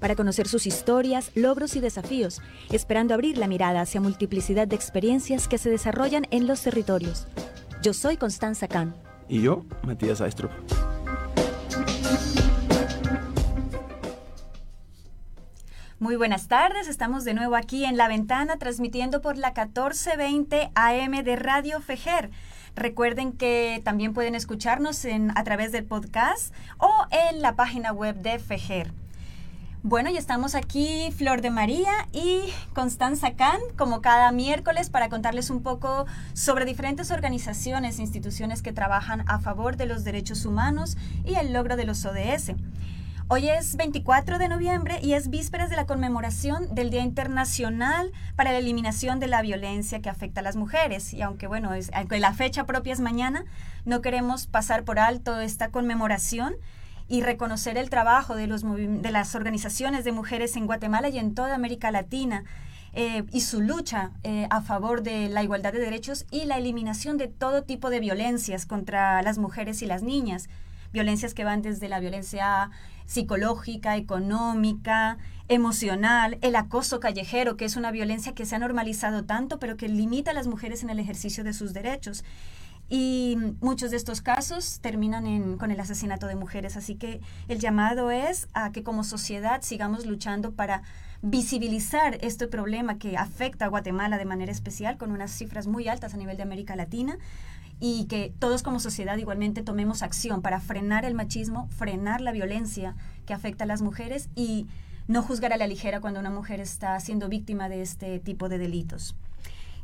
para conocer sus historias, logros y desafíos, esperando abrir la mirada hacia multiplicidad de experiencias que se desarrollan en los territorios. Yo soy Constanza Kahn. Y yo, Matías Aistrup. Muy buenas tardes, estamos de nuevo aquí en La Ventana transmitiendo por la 1420 AM de Radio Fejer. Recuerden que también pueden escucharnos en, a través del podcast o en la página web de Fejer. Bueno, y estamos aquí Flor de María y Constanza Can, como cada miércoles, para contarles un poco sobre diferentes organizaciones e instituciones que trabajan a favor de los derechos humanos y el logro de los ODS. Hoy es 24 de noviembre y es vísperas de la conmemoración del Día Internacional para la Eliminación de la Violencia que afecta a las mujeres. Y aunque, bueno, es, aunque la fecha propia es mañana, no queremos pasar por alto esta conmemoración y reconocer el trabajo de, los de las organizaciones de mujeres en Guatemala y en toda América Latina. Eh, y su lucha eh, a favor de la igualdad de derechos y la eliminación de todo tipo de violencias contra las mujeres y las niñas. Violencias que van desde la violencia psicológica, económica, emocional, el acoso callejero, que es una violencia que se ha normalizado tanto, pero que limita a las mujeres en el ejercicio de sus derechos. Y muchos de estos casos terminan con el asesinato de mujeres. Así que el llamado es a que como sociedad sigamos luchando para visibilizar este problema que afecta a Guatemala de manera especial, con unas cifras muy altas a nivel de América Latina, y que todos como sociedad igualmente tomemos acción para frenar el machismo, frenar la violencia que afecta a las mujeres y no juzgar a la ligera cuando una mujer está siendo víctima de este tipo de delitos.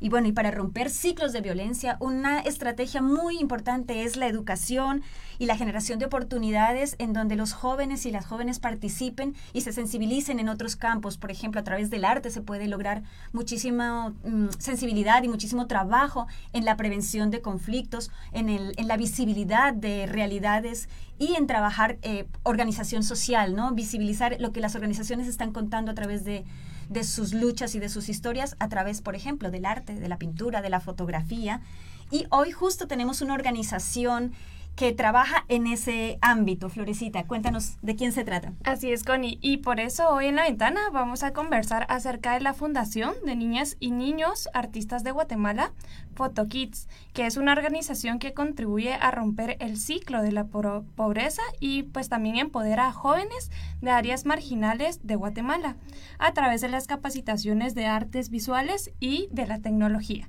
Y bueno, y para romper ciclos de violencia, una estrategia muy importante es la educación y la generación de oportunidades en donde los jóvenes y las jóvenes participen y se sensibilicen en otros campos. Por ejemplo, a través del arte se puede lograr muchísima mm, sensibilidad y muchísimo trabajo en la prevención de conflictos, en, el, en la visibilidad de realidades y en trabajar eh, organización social, ¿no? Visibilizar lo que las organizaciones están contando a través de de sus luchas y de sus historias a través, por ejemplo, del arte, de la pintura, de la fotografía. Y hoy justo tenemos una organización que trabaja en ese ámbito. Florecita, cuéntanos de quién se trata. Así es, Connie. Y por eso hoy en la ventana vamos a conversar acerca de la Fundación de Niñas y Niños Artistas de Guatemala, PhotoKids, que es una organización que contribuye a romper el ciclo de la pobreza y pues también empodera a jóvenes de áreas marginales de Guatemala a través de las capacitaciones de artes visuales y de la tecnología.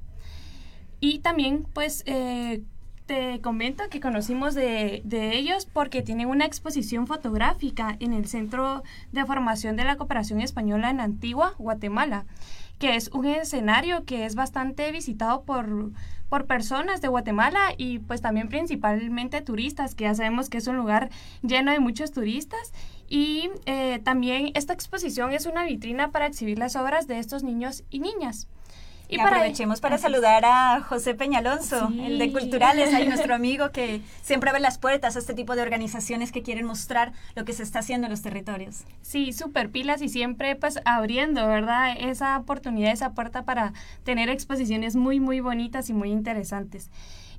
Y también pues eh, te comento que conocimos de, ellos porque tienen una exposición fotográfica en el Centro de Formación de la Cooperación Española en Antigua, Guatemala, que es un escenario que es bastante visitado por, por personas de Guatemala y pues también principalmente turistas, que ya sabemos que es un lugar lleno de muchos turistas. Y eh, también esta exposición es una vitrina para exhibir las obras de estos niños y niñas. Y, aprovechemos para saludar a José Peñalonso, el de Culturales, ahí nuestro amigo que siempre abre las puertas a este tipo de organizaciones que quieren mostrar lo que se está haciendo en los territorios. Sí, súper pilas y siempre pues abriendo, ¿verdad? Esa oportunidad, esa puerta para tener exposiciones muy, muy bonitas y muy interesantes.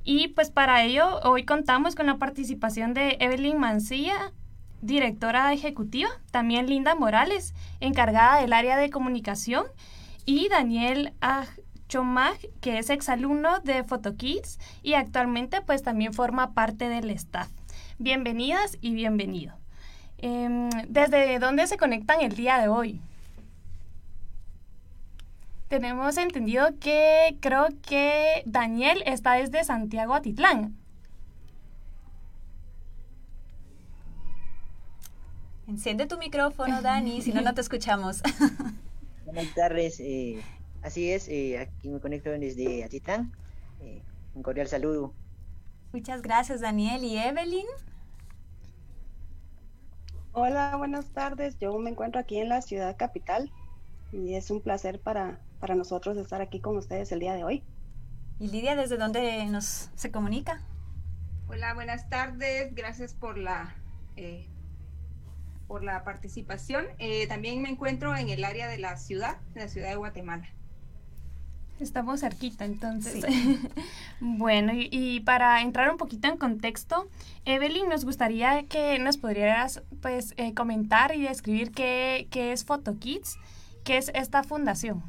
Y pues para ello hoy contamos con la participación de Evelyn Mancilla, directora ejecutiva, también Linda Morales, encargada del área de comunicación, y Daniel Chomag, que es exalumno de PhotoKids y actualmente pues también forma parte del staff. Bienvenidas y bienvenido. Em, ¿Desde dónde se conectan el día de hoy? Tenemos entendido que creo que Daniel está desde Santiago Atitlán. Enciende tu micrófono, Dani, si no, no te escuchamos. Buenas tardes, eh, así es, eh, aquí me conecto desde Atitlán. Eh, un cordial saludo. Muchas gracias, Daniel. ¿Y Evelyn? Hola, buenas tardes. Yo me encuentro aquí en la ciudad capital y es un placer para, para nosotros estar aquí con ustedes el día de hoy. Y Lidia, ¿desde dónde nos se comunica? Hola, buenas tardes. Gracias por la eh, por la participación. Eh, también me encuentro en el área de la ciudad, de la ciudad de Guatemala. Estamos cerquita, entonces. bueno, y, para entrar un poquito en contexto, Evelyn, nos gustaría que nos podrías pues, eh, comentar y describir qué, qué es PhotoKids, qué es esta fundación.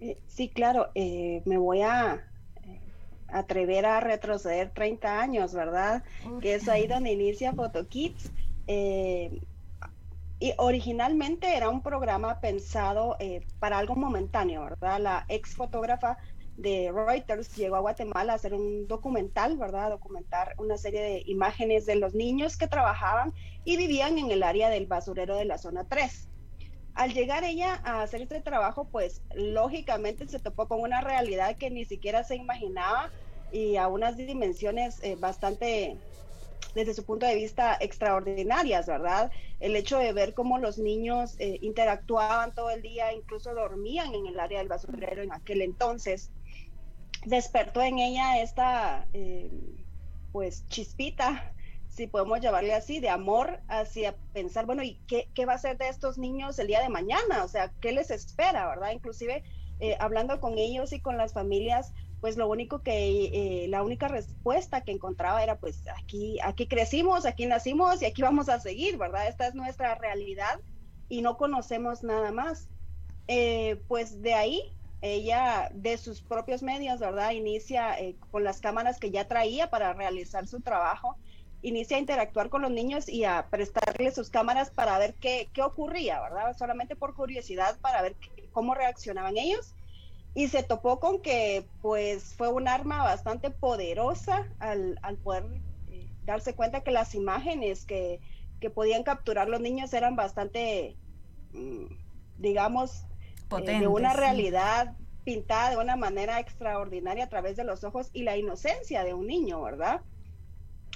Eh, sí, claro, eh, me voy a atrever a retroceder 30 años, ¿verdad? Que es ahí donde inicia PhotoKids. Eh, y originalmente era un programa pensado eh, para algo momentáneo, ¿verdad? La ex fotógrafa de Reuters llegó a Guatemala a hacer un documental, ¿verdad? documentar una serie de imágenes de los niños que trabajaban y vivían en el área del basurero de la zona 3. Al llegar ella a hacer este trabajo, pues lógicamente se topó con una realidad que ni siquiera se imaginaba y a unas dimensiones eh, bastante desde su punto de vista extraordinarias, ¿verdad? El hecho de ver cómo los niños eh, interactuaban todo el día, incluso dormían en el área del basurero en aquel entonces, despertó en ella esta, eh, pues, chispita, si podemos llamarle así, de amor hacia pensar, bueno, ¿y qué, qué va a ser de estos niños el día de mañana? O sea, ¿qué les espera, verdad? Inclusive eh, hablando con ellos y con las familias, pues lo único que, eh, la única respuesta que encontraba era, pues aquí, aquí crecimos, aquí nacimos y aquí vamos a seguir, ¿verdad? Esta es nuestra realidad y no conocemos nada más. Eh, pues de ahí, ella de sus propios medios, ¿verdad? Inicia eh, con las cámaras que ya traía para realizar su trabajo, inicia a interactuar con los niños y a prestarles sus cámaras para ver qué, qué ocurría, ¿verdad? Solamente por curiosidad para ver cómo reaccionaban ellos y se topó con que pues fue un arma bastante poderosa al, poder eh, darse cuenta que las imágenes que, podían capturar los niños eran bastante, mm, digamos, eh, de una realidad pintada de una manera extraordinaria a través de los ojos y la inocencia de un niño, ¿verdad?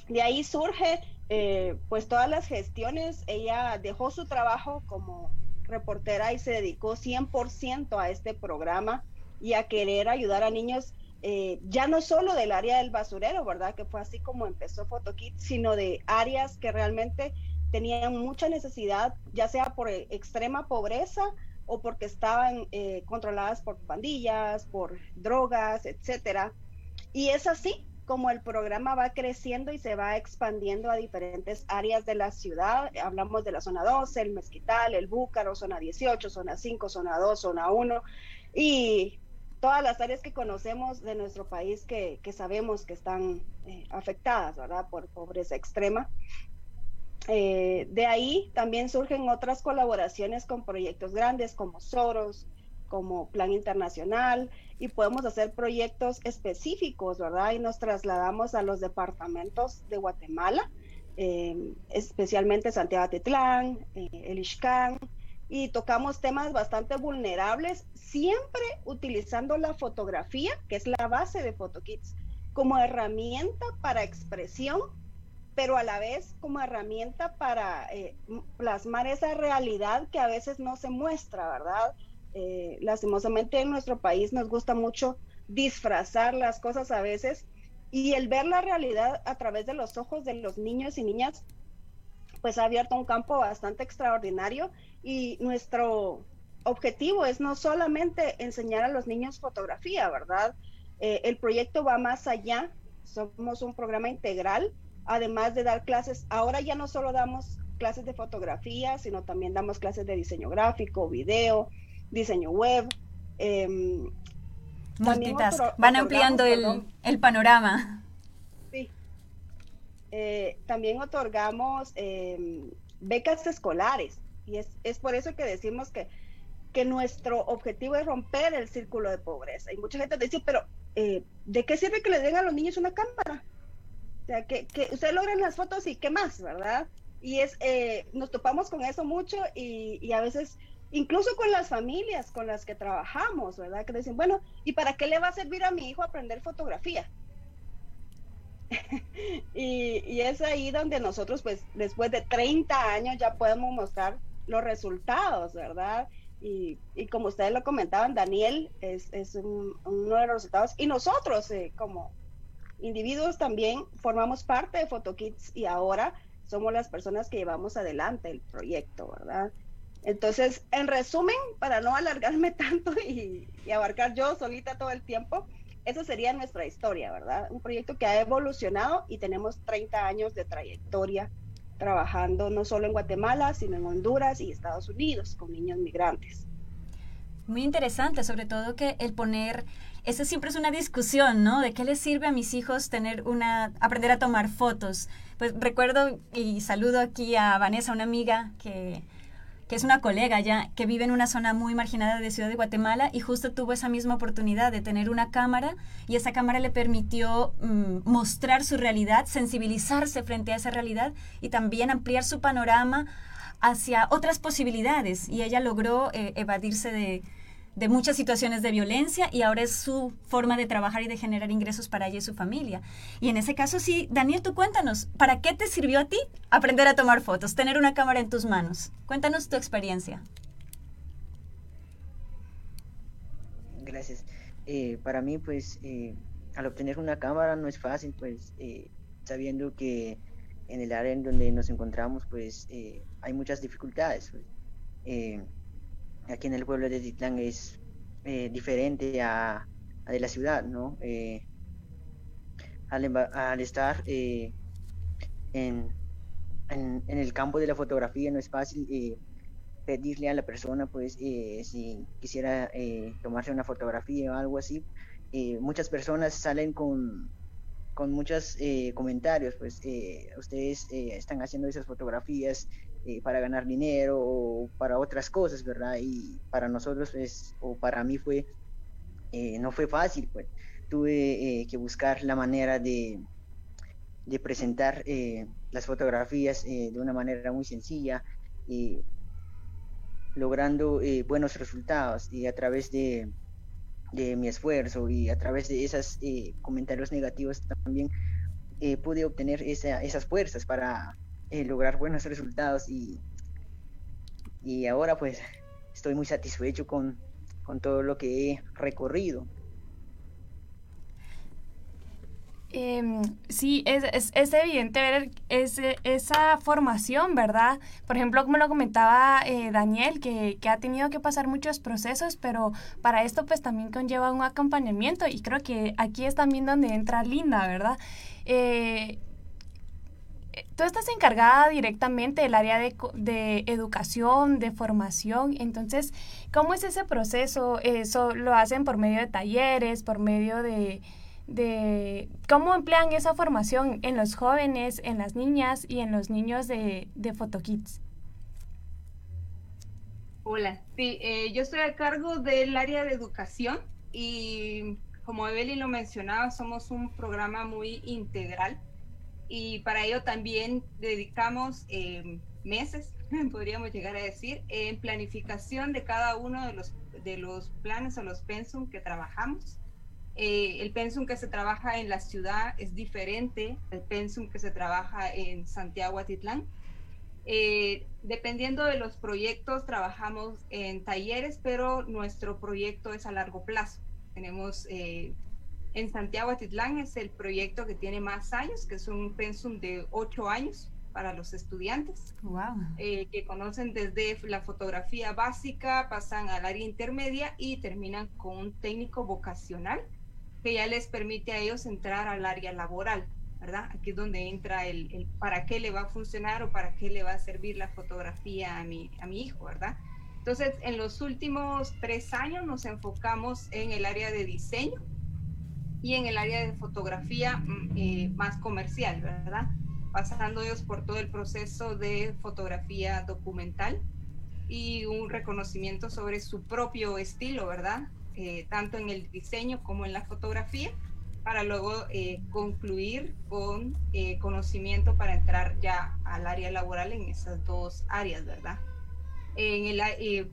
De ahí surge eh, pues todas las gestiones, ella dejó su trabajo como reportera y se dedicó 100% a este programa y a querer ayudar a niños eh, ya no solo del área del basurero, ¿verdad? Que fue así como empezó PhotoKit, sino de áreas que realmente tenían mucha necesidad, ya sea por e, extrema pobreza o porque estaban eh, controladas por pandillas, por drogas, etcétera. Y es así como el programa va creciendo y se va expandiendo a diferentes áreas de la ciudad. Hablamos de la zona 12, el Mezquital, el Búcaro, zona 18, zona 5, zona 2, zona 1. Y todas las áreas que conocemos de nuestro país que, sabemos que están eh, afectadas, ¿verdad? Por pobreza extrema. Eh, de ahí también surgen otras colaboraciones con proyectos grandes como Soros, como Plan Internacional, y podemos hacer proyectos específicos, ¿verdad? Y nos trasladamos a los departamentos de Guatemala, eh, especialmente Santiago Tetlán, el Ixcán, y tocamos temas bastante vulnerables, siempre utilizando la fotografía, que es la base de PhotoKids, como herramienta para expresión, pero a la vez como herramienta para eh, plasmar esa realidad que a veces no se muestra, ¿verdad? Eh, lastimosamente en nuestro país nos gusta mucho disfrazar las cosas a veces y el ver la realidad a través de los ojos de los niños y niñas pues ha abierto un campo bastante extraordinario y nuestro objetivo es no solamente enseñar a los niños fotografía, ¿verdad? Eh, el proyecto va más allá, somos un programa integral, además de dar clases, ahora ya no solo damos clases de fotografía, sino también damos clases de diseño gráfico, video, diseño web. Eh, van ampliando el, el panorama. Eh, también otorgamos em, becas escolares y es, es, por eso que decimos que, que nuestro objetivo es romper el círculo de pobreza. Y mucha gente dice, pero eh, ¿de qué sirve que le den a los niños una cámara? O sea, que, que ustedes logren las fotos y qué más, ¿verdad? Y es, eh, nos topamos con eso mucho y, y, a veces, incluso con las familias con las que trabajamos, ¿verdad? Que dicen, bueno, ¿y para qué le va a servir a mi hijo aprender fotografía? y, es ahí donde nosotros, pues, después de 30 años ya podemos mostrar los resultados, ¿verdad? Y, como ustedes lo comentaban, Daniel es, es un, uno de los resultados. Y nosotros, eh, como individuos, también formamos parte de PhotoKids y ahora somos las personas que llevamos adelante el proyecto, ¿verdad? Entonces, en resumen, para no alargarme tanto y, y abarcar yo solita todo el tiempo, esa sería nuestra historia, ¿verdad? Un proyecto que ha evolucionado y tenemos 30 años de trayectoria trabajando no solo en Guatemala, sino en Honduras y Estados Unidos con niños migrantes. Muy interesante, sobre todo que el poner, eso siempre es una discusión, ¿no? ¿De qué les sirve a mis hijos tener una, aprender a tomar fotos? Pues recuerdo y saludo aquí a Vanessa, una amiga que que es una colega ya que vive en una zona muy marginada de Ciudad de Guatemala y justo tuvo esa misma oportunidad de tener una cámara y esa cámara le permitió mm, mostrar su realidad, sensibilizarse frente a esa realidad y también ampliar su panorama hacia otras posibilidades. Y ella logró eh, evadirse de, de muchas situaciones de violencia y ahora es su forma de trabajar y de generar ingresos para ella y su familia. Y en ese caso sí, Daniel, tú cuéntanos, ¿para qué te sirvió a ti aprender a tomar fotos, tener una cámara en tus manos? Cuéntanos tu experiencia. Gracias. Eh, para mí, pues, eh, al obtener una cámara no es fácil, pues, eh, sabiendo que en el área en donde nos encontramos, pues, hay muchas dificultades. Pues aquí en el pueblo de Titlán es eh, diferente a, de la ciudad, ¿no? Eh, al, estar eh, en, en, el campo de la fotografía no es fácil pedirle a la persona, pues, si quisiera tomarse una fotografía o algo así. muchas personas salen con, con muchos comentarios, pues, ustedes están haciendo esas fotografías eh, para ganar dinero o para otras cosas, ¿verdad? Y para nosotros es, o para mí fue, eh, no fue fácil, pues tuve eh, que buscar la manera de, presentar las fotografías de una manera muy sencilla y logrando buenos resultados y a través de, de, mi esfuerzo y a través de esos comentarios negativos también pude obtener esa, esas fuerzas para eh, lograr buenos resultados y, y ahora pues estoy muy satisfecho con, con todo lo que he recorrido. Eh, sí, es, es, es, evidente ver esa formación, ¿verdad? Por ejemplo, como lo comentaba eh, Daniel, que, que, ha tenido que pasar muchos procesos, pero para esto pues también conlleva un acompañamiento y creo que aquí es también donde entra Linda, ¿verdad? Eh, tú estás encargada directamente del área de, educación, de formación, entonces, ¿cómo es ese proceso? ¿Eso lo hacen por medio de talleres, por medio de, de cómo emplean esa formación en los jóvenes, en las niñas y en los niños de, de PhotoKids? Hola, sí, eh, yo estoy a cargo del área de educación y como Evelyn lo mencionaba, somos un programa muy integral y para ello también dedicamos eh, meses, podríamos llegar a decir, en planificación de cada uno de los, de los planes o los pensum que trabajamos. Eh, el pensum que se trabaja en la ciudad es diferente al pensum que se trabaja en Santiago Atitlán. Eh, dependiendo de los proyectos, trabajamos en talleres, pero nuestro proyecto es a largo plazo. Tenemos en Santiago Atitlán es el proyecto que tiene más años, que es un pensum de ocho años para los estudiantes, eh, que conocen desde la fotografía básica, pasan al área intermedia y terminan con un técnico vocacional que ya les permite a ellos entrar al área laboral, ¿verdad? Aquí es donde entra el, el para qué le va a funcionar o para qué le va a servir la fotografía a mi, a mi hijo, ¿verdad? Entonces, en los últimos tres años nos enfocamos en el área de diseño, y en el área de fotografía mm, eh, más comercial, ¿verdad? Pasando ellos por todo el proceso de fotografía documental y un reconocimiento sobre su propio estilo, ¿verdad? Eh, tanto en el diseño como en la fotografía, para luego eh, concluir con conocimiento para entrar ya al área laboral en esas dos áreas, ¿verdad? En el,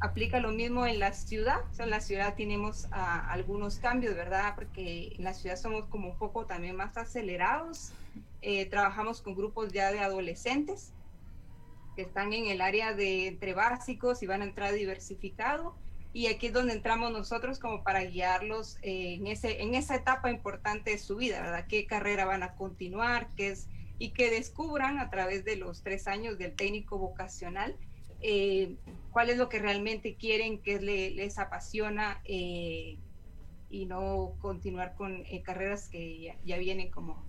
aplica lo mismo en la ciudad. O sea, en la ciudad tenemos ah, algunos cambios, ¿verdad? Porque en la ciudad somos como un poco también más acelerados. Eh, trabajamos con grupos ya de adolescentes. que están en el área de entre básicos y van a entrar diversificado. Y aquí es donde entramos nosotros como para guiarlos eh, en, ese, en esa etapa importante de su vida, ¿verdad? ¿Qué carrera van a continuar? ¿Qué es? Y que descubran a través de los tres años del técnico vocacional eh, cuál es lo que realmente quieren, qué les apasiona eh, y no continuar con carreras que ya, vienen como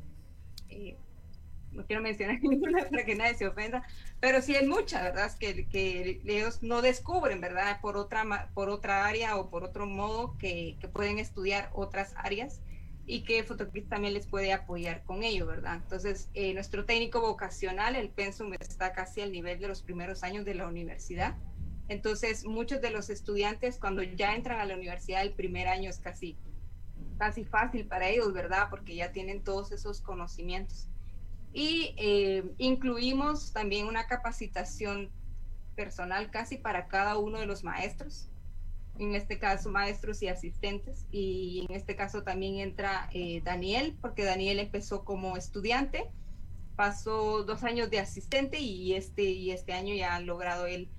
no quiero mencionar ninguna para que nadie se ofenda, pero sí hay muchas, ¿verdad? Que, que ellos no descubren, ¿verdad? Por otra, por otra área o por otro modo que, que pueden estudiar otras áreas y que Photokit también les puede apoyar con ello, ¿verdad? Entonces, eh, nuestro técnico vocacional, el Pensum, está casi al nivel de los primeros años de la universidad. Entonces, muchos de los estudiantes, cuando ya entran a la universidad, el primer año es casi, casi fácil para ellos, ¿verdad? Porque ya tienen todos esos conocimientos. Y eh, incluimos también una capacitación personal casi para cada uno de los maestros, en este caso maestros y asistentes, y en este caso también entra eh, Daniel, porque Daniel empezó como estudiante, pasó dos años de asistente y este, y este año ya ha logrado él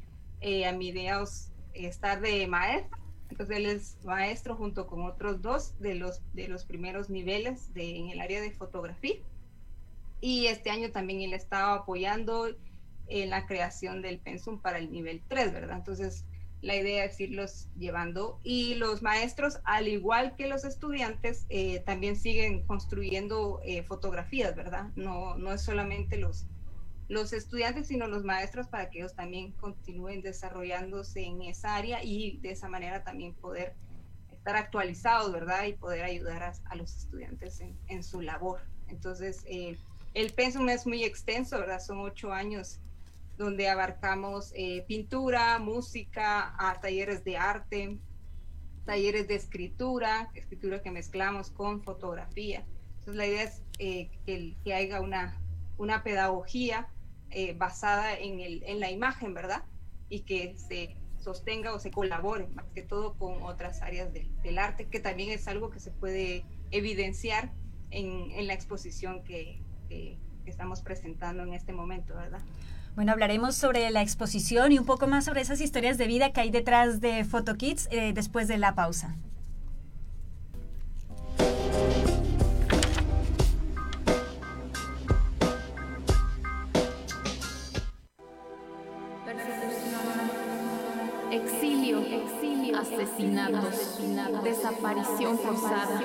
eh, a mediados estar de maestro. Entonces él es maestro junto con otros dos de los, de los primeros niveles de, en el área de fotografía y este año también él estaba apoyando en la creación del pensum para el nivel 3, ¿verdad? Entonces, la idea es irlos llevando y los maestros, al igual que los estudiantes, eh, también siguen construyendo eh, fotografías, ¿verdad? No, no es solamente los, los estudiantes, sino los maestros para que ellos también continúen desarrollándose en esa área y de esa manera también poder estar actualizados, ¿verdad? Y poder ayudar a, los estudiantes en, en, su labor. Entonces, eh, el pensum es muy extenso, ¿verdad? Son ocho años donde abarcamos eh, pintura, música, talleres de arte, talleres de escritura, escritura que mezclamos con fotografía. Entonces la idea es eh, que, haya una, una pedagogía eh, basada en, el, en la imagen, ¿verdad? Y que se sostenga o se colabore más que todo con otras áreas del arte, que también es algo que se puede evidenciar en, en la exposición que, que, estamos presentando en este momento, ¿verdad? Bueno, hablaremos sobre la exposición y un poco más sobre esas historias de vida que hay detrás de PhotoKids eh, después de la pausa. Exilio, exilio, asesinatos, desaparición forzada.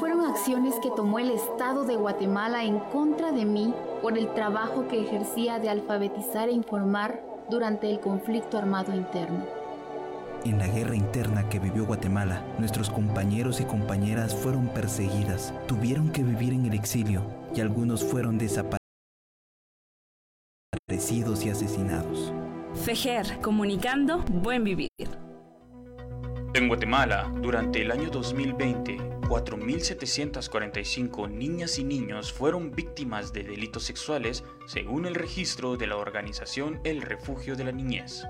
Fueron acciones que tomó el Estado de Guatemala en contra de mí por el trabajo que ejercía de alfabetizar e informar durante el conflicto armado interno. En la guerra interna que vivió Guatemala, nuestros compañeros y compañeras fueron perseguidas, tuvieron que vivir en el exilio y algunos fueron desaparecidos y asesinados. FEJER, comunicando buen vivir. En Guatemala, durante el año 2020, 4.745 niñas y niños fueron víctimas de delitos sexuales según el registro de la organización El Refugio de la Niñez.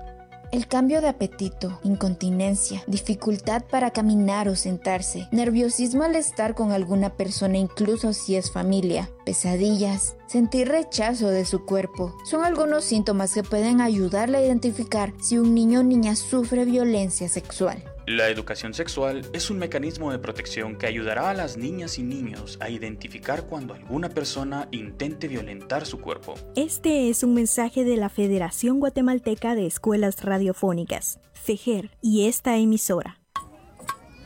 El cambio de apetito, incontinencia, dificultad para caminar o sentarse, nerviosismo al estar con alguna persona incluso si es familia, pesadillas, sentir rechazo de su cuerpo, son algunos síntomas que pueden ayudarle a identificar si un niño o niña sufre violencia sexual. La educación sexual es un mecanismo de protección que ayudará a las niñas y niños a identificar cuando alguna persona intente violentar su cuerpo. Este es un mensaje de la Federación Guatemalteca de Escuelas Radiofónicas, FEJER, y esta emisora.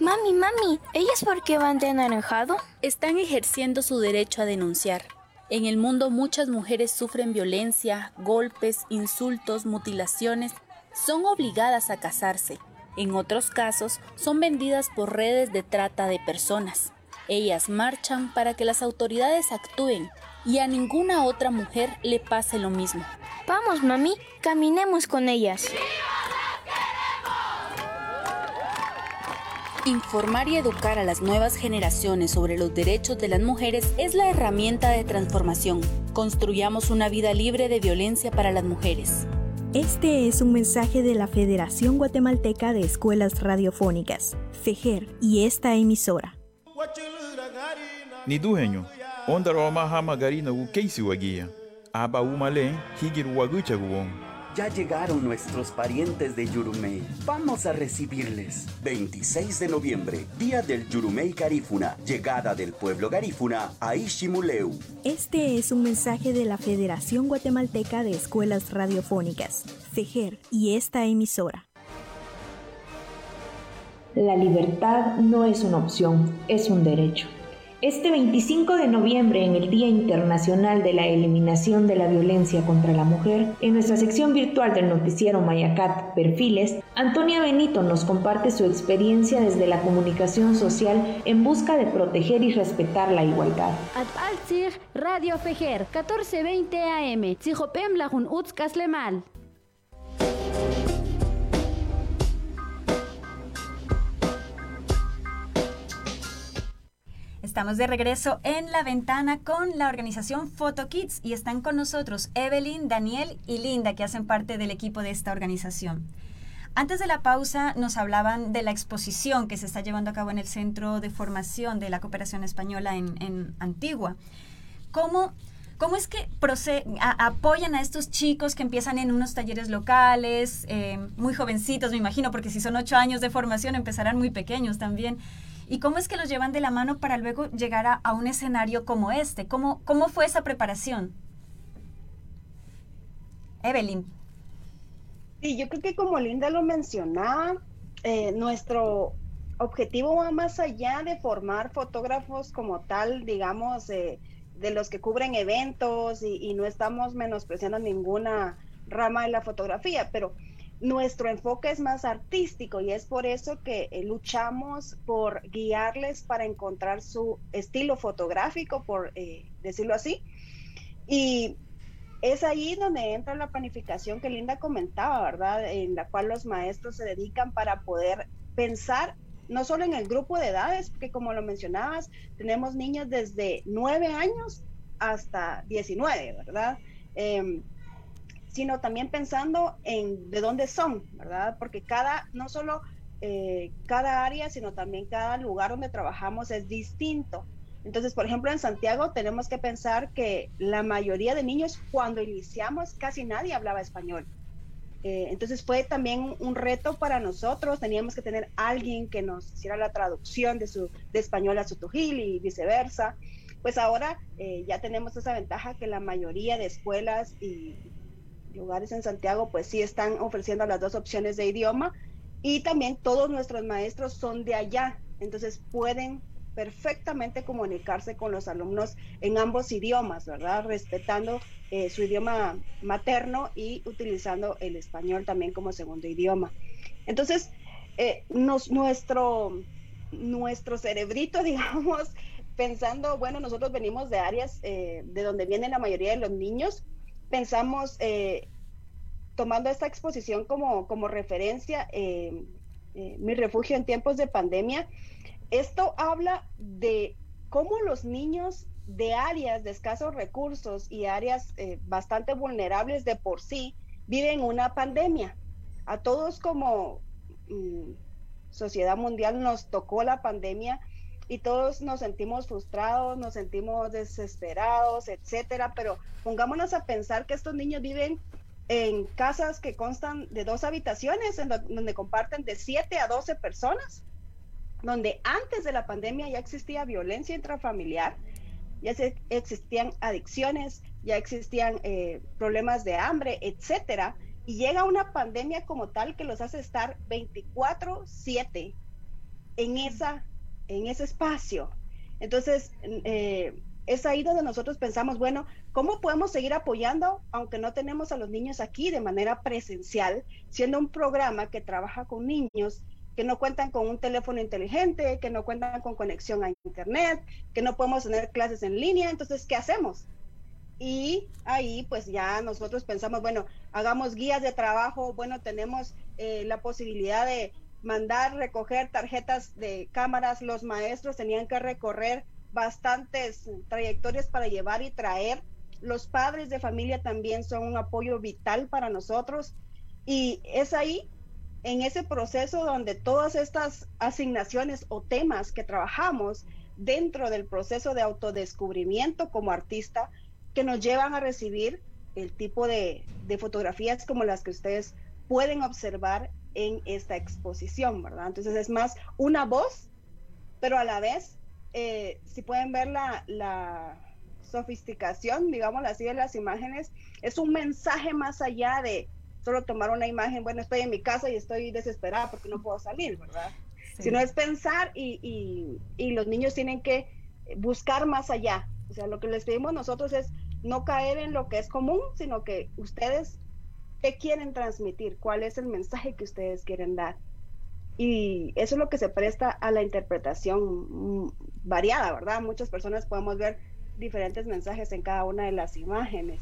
Mami, mami, ¿ellas por qué van de anaranjado? Están ejerciendo su derecho a denunciar. En el mundo muchas mujeres sufren violencia, golpes, insultos, mutilaciones. Son obligadas a casarse en otros casos, son vendidas por redes de trata de personas. Ellas marchan para que las autoridades actúen y a ninguna otra mujer le pase lo mismo. Vamos, mami, caminemos con ellas. Informar y educar a las nuevas generaciones sobre los derechos de las mujeres es la herramienta de transformación. Construyamos una vida libre de violencia para las mujeres. Este es un mensaje de la Federación Guatemalteca de Escuelas Radiofónicas, FEJER, y esta emisora. Niduheño, onda roma hama garina u keisi wagia. Ya llegaron nuestros parientes de Yurumei. Vamos a recibirles. 26 de noviembre, Día del Yurumei Garífuna. Llegada del pueblo garífuna a Ishimuleu. Este es un mensaje de la Federación Guatemalteca de Escuelas Radiofónicas, FEGER, y esta emisora. La libertad no es una opción, es un derecho. Este 25 de noviembre, en el Día Internacional de la Eliminación de la Violencia contra la Mujer, en nuestra sección virtual del noticiero Mayacat Perfiles, Antonia Benito nos comparte su experiencia desde la comunicación social en busca de proteger y respetar la igualdad. Radio Fejer, 1420 AM, Tzijopem Lajun Lemal. Estamos de regreso en la ventana con la organización PhotoKids y están con nosotros Evelyn, Daniel y Linda que hacen parte del equipo de esta organización. Antes de la pausa nos hablaban de la exposición que se está llevando a cabo en el Centro de Formación de la Cooperación Española en, Antigua. ¿Cómo, ¿Cómo es que apoyan a estos chicos que empiezan en unos talleres locales, eh, muy jovencitos, me imagino, porque si son ocho años de formación empezarán muy pequeños también? ¿Y cómo es que los llevan de la mano para luego llegar a, un escenario como este? ¿Cómo, ¿Cómo fue esa preparación? Evelyn. Sí, yo creo que como Linda lo mencionaba, eh, nuestro objetivo va más allá de formar fotógrafos como tal, digamos, de los que cubren eventos y, y, no estamos menospreciando ninguna rama de la fotografía, pero nuestro enfoque es más artístico y es por eso que eh, luchamos por guiarles para encontrar su estilo fotográfico, por eh, decirlo así. Y es ahí donde entra la planificación que Linda comentaba, ¿verdad? En la cual los maestros se dedican para poder pensar no solo en el grupo de edades, porque como lo mencionabas, tenemos niños desde 9 años hasta 19, ¿verdad? Em, sino también pensando en de dónde son, ¿verdad? Porque cada, no solo eh, cada área, sino también cada lugar donde trabajamos es distinto. Entonces, por ejemplo, en Santiago tenemos que pensar que la mayoría de niños cuando iniciamos casi nadie hablaba español. Eh, entonces fue también un reto para nosotros, teníamos que tener alguien que nos hiciera la traducción de, su, de español a Sutujil y viceversa. Pues ahora eh, ya tenemos esa ventaja que la mayoría de escuelas y lugares en Santiago pues sí están ofreciendo las dos opciones de idioma y también todos nuestros maestros son de allá, entonces pueden perfectamente comunicarse con los alumnos en ambos idiomas, ¿verdad? Respetando eh, su idioma materno y utilizando el español también como segundo idioma. Entonces, eh, nos, nuestro, nuestro cerebrito, digamos, pensando, bueno, nosotros venimos de áreas eh, de donde vienen la mayoría de los niños, pensamos, eh, tomando esta exposición como, como referencia, eh, eh, mi refugio en tiempos de pandemia, esto habla de cómo los niños de áreas de escasos recursos y áreas bastante vulnerables de por sí viven una pandemia. A todos como mm, sociedad mundial nos tocó la pandemia y todos nos sentimos frustrados, nos sentimos desesperados, etcétera, pero pongámonos a pensar que estos niños viven en casas que constan de dos habitaciones, en donde comparten de 7 a 12 personas, donde antes de la pandemia ya existía violencia intrafamiliar, ya existían adicciones, ya existían eh, problemas de hambre, etcétera, y llega una pandemia como tal que los hace estar 24/7 en esa en ese espacio. Entonces, eh, es ahí donde nosotros pensamos, bueno, ¿cómo podemos seguir apoyando, aunque no tenemos a los niños aquí de manera presencial, siendo un programa que trabaja con niños que no cuentan con un teléfono inteligente, que no cuentan con conexión a Internet, que no podemos tener clases en línea? Entonces, ¿qué hacemos? Y ahí pues ya nosotros pensamos, bueno, hagamos guías de trabajo, bueno, tenemos eh, la posibilidad de mandar recoger tarjetas de cámaras, los maestros tenían que recorrer bastantes trayectorias para llevar y traer. Los padres de familia también son un apoyo vital para nosotros y es ahí, en ese proceso donde todas estas asignaciones o temas que trabajamos dentro del proceso de autodescubrimiento como artista, que nos llevan a recibir el tipo de, fotografías como las que ustedes pueden observar en esta exposición, ¿verdad? Entonces es más una voz, pero a la vez, eh, si pueden ver la, la sofisticación, digamos así, de las imágenes, es un mensaje más allá de solo tomar una imagen, bueno, estoy en mi casa y estoy desesperada porque no puedo salir, ¿verdad? Sino es pensar y, y, los niños tienen que buscar más allá. O sea, lo que les pedimos nosotros es no caer en lo que es común, sino que ustedes, ¿qué quieren transmitir? ¿Cuál es el mensaje que ustedes quieren dar? Y eso es lo que se presta a la interpretación mm, variada, ¿verdad? Muchas personas podemos ver diferentes mensajes en cada una de las imágenes.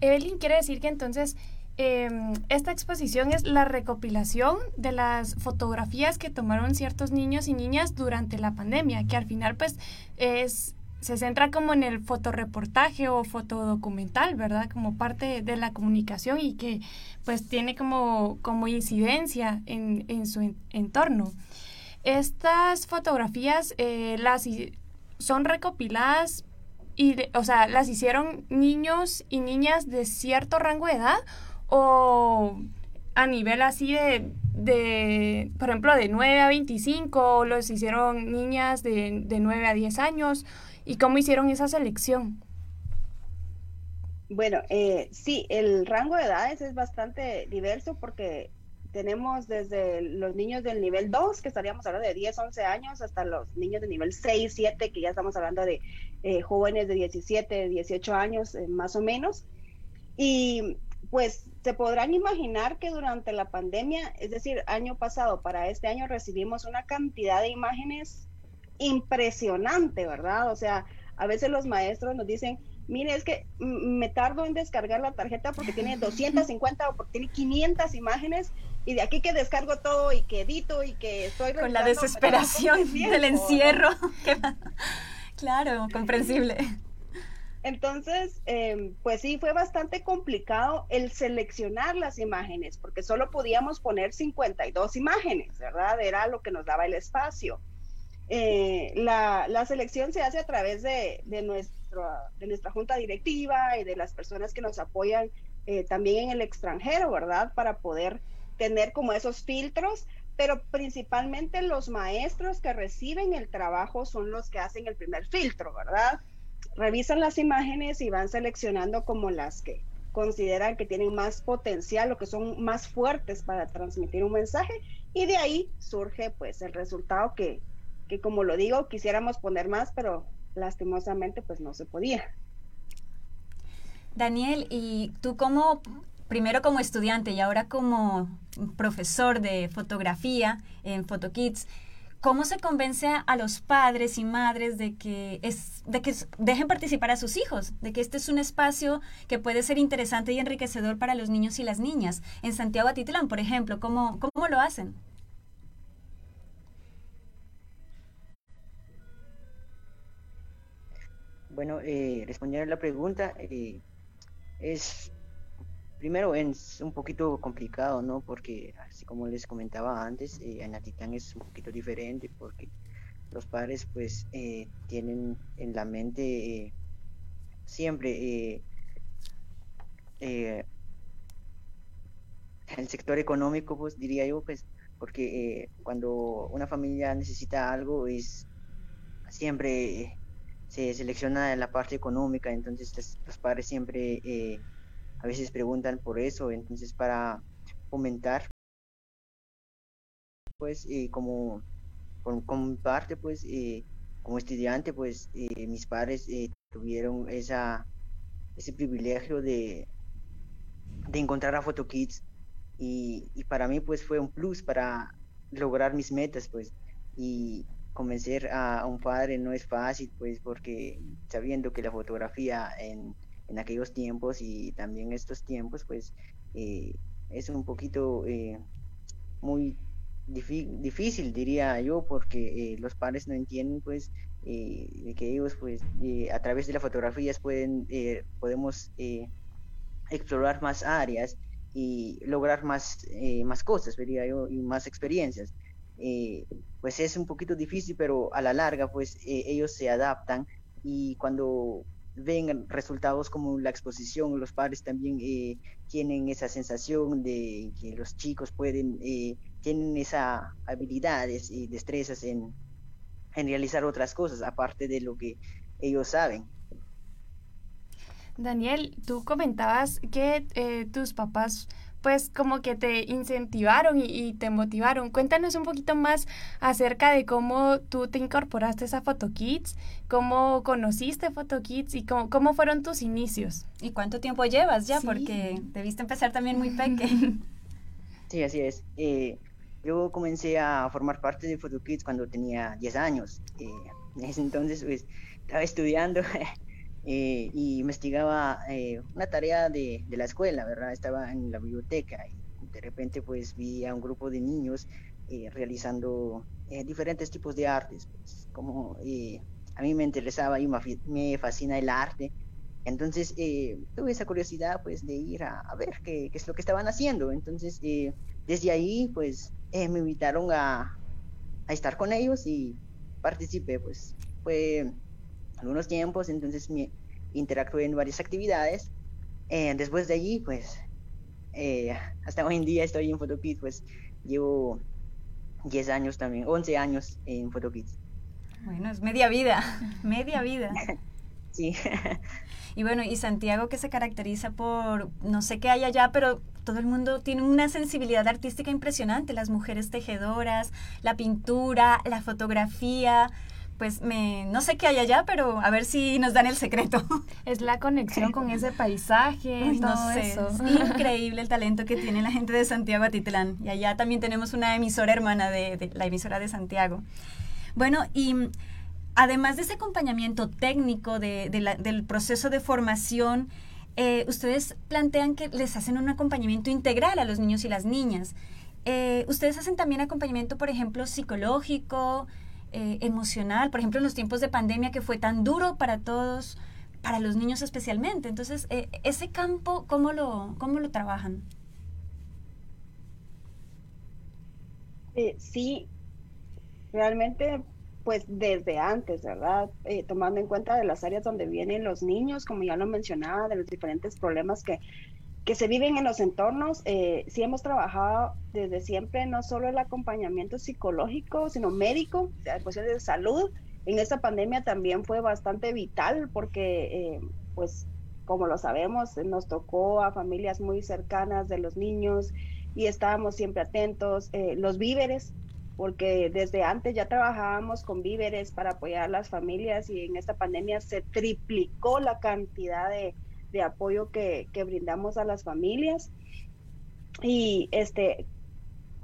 Evelyn quiere decir que entonces em, esta exposición es la recopilación de las fotografías que tomaron ciertos niños y niñas durante la pandemia, que al final pues es se centra como en el fotoreportaje o fotodocumental, ¿verdad? Como parte de la comunicación y que pues tiene como, como incidencia en, en su entorno. Estas fotografías eh, las son recopiladas y, o sea, las hicieron niños y niñas de cierto rango de edad o a nivel así de, de por ejemplo, de 9 a 25 o los hicieron niñas de, de 9 a 10 años y cómo hicieron esa selección. Bueno, eh, sí, el rango de edades es bastante diverso porque tenemos desde los niños del nivel 2, que estaríamos hablando de 10, 11 años, hasta los niños de nivel 6, 7, que ya estamos hablando de eh, jóvenes de 17, 18 años eh, más o menos. Y pues se podrán imaginar que durante la pandemia, es decir, año pasado para este año recibimos una cantidad de imágenes impresionante, ¿verdad? O sea, a veces los maestros nos dicen, mire, es que me tardo en descargar la tarjeta porque tiene 250 o porque tiene 500 imágenes y de aquí que descargo todo y que edito y que estoy... Con la desesperación del encierro. claro, comprensible. Entonces, em, pues sí, fue bastante complicado el seleccionar las imágenes, porque solo podíamos poner 52 imágenes, ¿verdad? Era lo que nos daba el espacio. Eh, la, selección se hace a través de nuestra junta directiva y de las personas que nos apoyan eh, también en el extranjero, ¿verdad? Para poder tener como esos filtros, pero principalmente los maestros que reciben el trabajo son los que hacen el primer filtro, ¿verdad? Revisan las imágenes y van seleccionando como las que consideran que tienen más potencial o que son más fuertes para transmitir un mensaje y de ahí surge pues el resultado que, que como lo digo, quisiéramos poner más, pero lastimosamente pues no se podía. Daniel, ¿y tú como, primero como estudiante y ahora como profesor de fotografía en PhotoKids, ¿cómo se convence a los padres y madres de que, es, de que dejen participar a sus hijos? De que este es un espacio que puede ser interesante y enriquecedor para los niños y las niñas. En Santiago Atitlán, por ejemplo, ¿cómo, cómo lo hacen? Bueno, eh, responder a la pregunta eh, es, primero es un poquito complicado, ¿no? Porque así como les comentaba antes, eh, en Atitán es un poquito diferente porque los padres pues eh, tienen en la mente siempre el sector económico, pues diría yo, pues porque cuando una familia necesita algo es siempre se selecciona la parte económica, entonces los, padres siempre eh, a veces preguntan por eso, entonces para fomentar, pues eh, como con, parte, pues eh, como estudiante, pues mis padres tuvieron esa, ese privilegio de, de encontrar a PhotoKids y, y para mí pues fue un plus para lograr mis metas, pues y convencer a, un padre no es fácil, pues porque sabiendo que la fotografía en, en aquellos tiempos y también estos tiempos, pues eh, es un poquito eh, muy difícil, diría yo, porque eh, los padres no entienden, pues, de que ellos, pues, a través de las fotografías pueden, podemos explorar más áreas y lograr más, más cosas, diría yo, y más experiencias. Eh, pues es un poquito difícil, pero a la larga, pues eh, ellos se adaptan y cuando ven resultados como la exposición, los padres también eh, tienen esa sensación de que los chicos pueden, eh, tienen esas habilidades y destrezas en, en realizar otras cosas, aparte de lo que ellos saben. Daniel, tú comentabas que eh, tus papás pues como que te incentivaron y, te motivaron. Cuéntanos un poquito más acerca de cómo tú te incorporaste a PhotoKids, cómo conociste PhotoKids y cómo, cómo fueron tus inicios. ¿Y cuánto tiempo llevas ya? Porque debiste empezar también muy pequeño. Sí, así es. Eh, yo comencé a formar parte de PhotoKids cuando tenía 10 años. Eh, entonces, pues, estaba estudiando Eh, y investigaba eh, una tarea de, la escuela, ¿verdad? Estaba en la biblioteca y de repente pues vi a un grupo de niños eh, realizando diferentes tipos de artes, pues, como a mí me interesaba y me fascina el arte, entonces tuve esa curiosidad pues de ir a, ver qué, qué, es lo que estaban haciendo, entonces desde ahí pues me invitaron a, a estar con ellos y participé, pues fue algunos tiempos, entonces me interactué en varias actividades. Eh, después de allí, pues, eh, hasta hoy en día estoy en PhotoKids, pues llevo 10 años también, 11 años en PhotoKids. Bueno, es media vida, media vida. sí. y bueno, y Santiago que se caracteriza por, no sé qué hay allá, pero todo el mundo tiene una sensibilidad artística impresionante, las mujeres tejedoras, la pintura, la fotografía, pues me, no sé qué hay allá, pero a ver si nos dan el secreto. Es la conexión con ese paisaje, todo no sé, eso. Es increíble el talento que tiene la gente de Santiago Atitlán. Y allá también tenemos una emisora hermana de, la emisora de Santiago. Bueno, y además de ese acompañamiento técnico del proceso de formación, eh, ustedes plantean que les hacen un acompañamiento integral a los niños y las niñas. Eh, ustedes hacen también acompañamiento, por ejemplo, psicológico, eh, emocional, por ejemplo, en los tiempos de pandemia que fue tan duro para todos, para los niños especialmente. Entonces, eh, ese campo, ¿cómo lo, cómo lo trabajan? Eh, sí, realmente, pues desde antes, ¿verdad? tomando en cuenta de las áreas donde vienen los niños, como ya lo mencionaba, de los diferentes problemas que que se viven en los entornos. Eh, sí hemos trabajado desde siempre no solo el acompañamiento psicológico, sino médico, o sea, cuestiones de salud. En esta pandemia también fue bastante vital porque, eh, pues, como lo sabemos, nos tocó a familias muy cercanas de los niños y estábamos siempre atentos. Eh, los víveres, porque desde antes ya trabajábamos con víveres para apoyar a las familias y en esta pandemia se triplicó la cantidad de, de apoyo que, brindamos a las familias. Y este,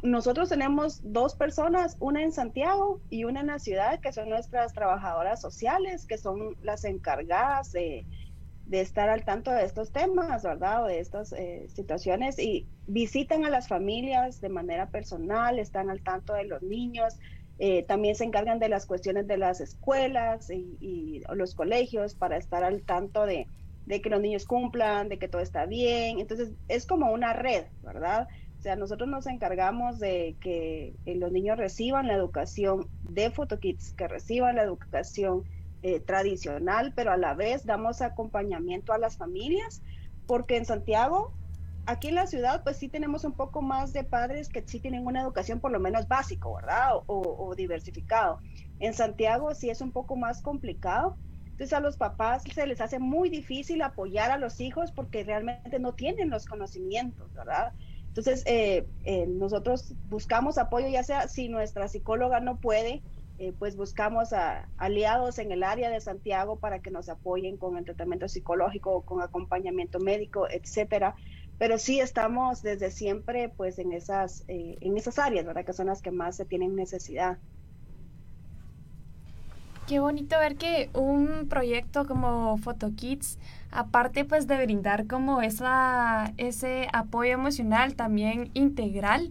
nosotros tenemos dos personas, una en Santiago y una en la ciudad, que son nuestras trabajadoras sociales, que son las encargadas de, estar al tanto de estos temas, ¿verdad? O de estas eh, situaciones y visitan a las familias de manera personal, están al tanto de los niños, eh, también se encargan de las cuestiones de las escuelas y los colegios para estar al tanto de, de que los niños cumplan, de que todo está bien. Entonces, es como una red, ¿verdad? O sea, nosotros nos encargamos de que eh, los niños reciban la educación de PhotoKids, que reciban la educación eh, tradicional, pero a la vez damos acompañamiento a las familias, porque en Santiago, aquí en la ciudad, pues sí tenemos un poco más de padres que sí tienen una educación por lo menos básico, ¿verdad? O, o diversificado. En Santiago sí es un poco más complicado entonces a los papás se les hace muy difícil apoyar a los hijos porque realmente no tienen los conocimientos, ¿verdad? Entonces eh, eh, nosotros buscamos apoyo, ya sea si nuestra psicóloga no puede, eh, pues buscamos a aliados en el área de Santiago para que nos apoyen con el tratamiento psicológico, con acompañamiento médico, etcétera. Pero sí estamos desde siempre pues en esas, en esas áreas, ¿verdad? Que son las que más se tienen necesidad. Qué bonito ver que un proyecto como PhotoKids, aparte pues de brindar como esa, ese apoyo emocional también integral,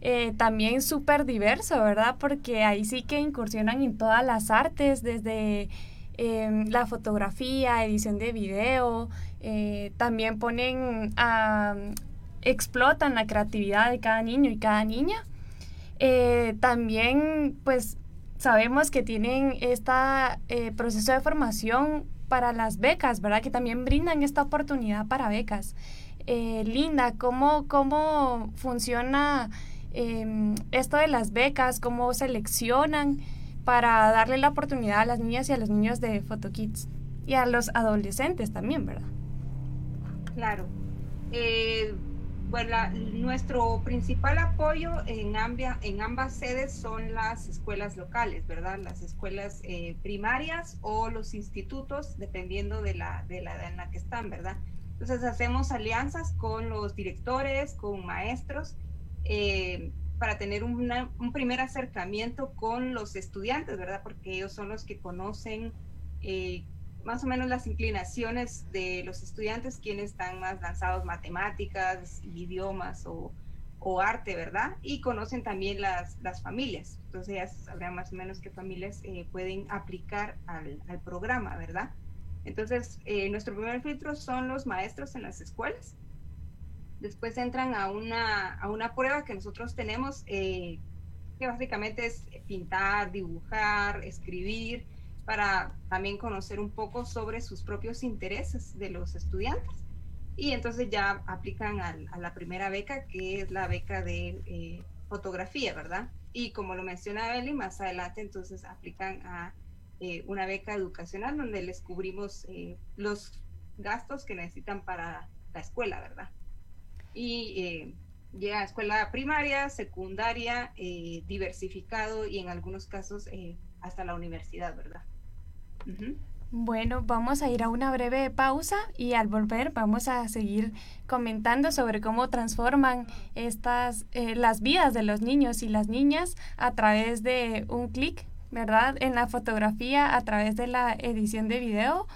eh, también súper diverso, ¿verdad? Porque ahí sí que incursionan en todas las artes, desde em, la fotografía, edición de video, eh, también ponen a, explotan la creatividad de cada niño y cada niña. Eh, también pues sabemos que tienen este proceso de formación para las becas, ¿verdad? Que también brindan esta oportunidad para becas. Eh, Linda, ¿cómo, cómo funciona em, esto de las becas? ¿Cómo seleccionan para darle la oportunidad a las niñas y a los niños de PhotoKids? Y a los adolescentes también, ¿verdad? Claro. Eh, bueno, nuestro principal apoyo en, en ambas sedes son las escuelas locales, ¿verdad? Las escuelas eh, primarias o los institutos, dependiendo de la, de la edad en la que están, ¿verdad? Entonces hacemos alianzas con los directores, con maestros, eh, para tener un primer acercamiento con los estudiantes, ¿verdad? Porque ellos son los que conocen eh, más o menos las inclinaciones de los estudiantes, quienes están más lanzados matemáticas, idiomas o, arte, ¿verdad? Y conocen también las, las, familias. Entonces ya sabrán más o menos qué familias eh, pueden aplicar al, al, programa, ¿verdad? Entonces, eh, nuestro primer filtro son los maestros en las escuelas. Después entran a una, a una prueba que nosotros tenemos, eh, que básicamente es pintar, dibujar, escribir, para también conocer un poco sobre sus propios intereses de los estudiantes. Y entonces ya aplican a, la primera beca, que es la beca de eh, fotografía, ¿verdad? Y como lo menciona Eli, más adelante entonces aplican a eh, una beca educacional donde les cubrimos eh, los gastos que necesitan para la escuela, ¿verdad? Y llega a escuela primaria, secundaria, diversificado y en algunos casos hasta la universidad, ¿verdad? Bueno, vamos a ir a una breve pausa y al volver vamos a seguir comentando sobre cómo transforman estas eh, las vidas de los niños y las niñas a través de un clic, ¿verdad? En la fotografía, a través de la edición de video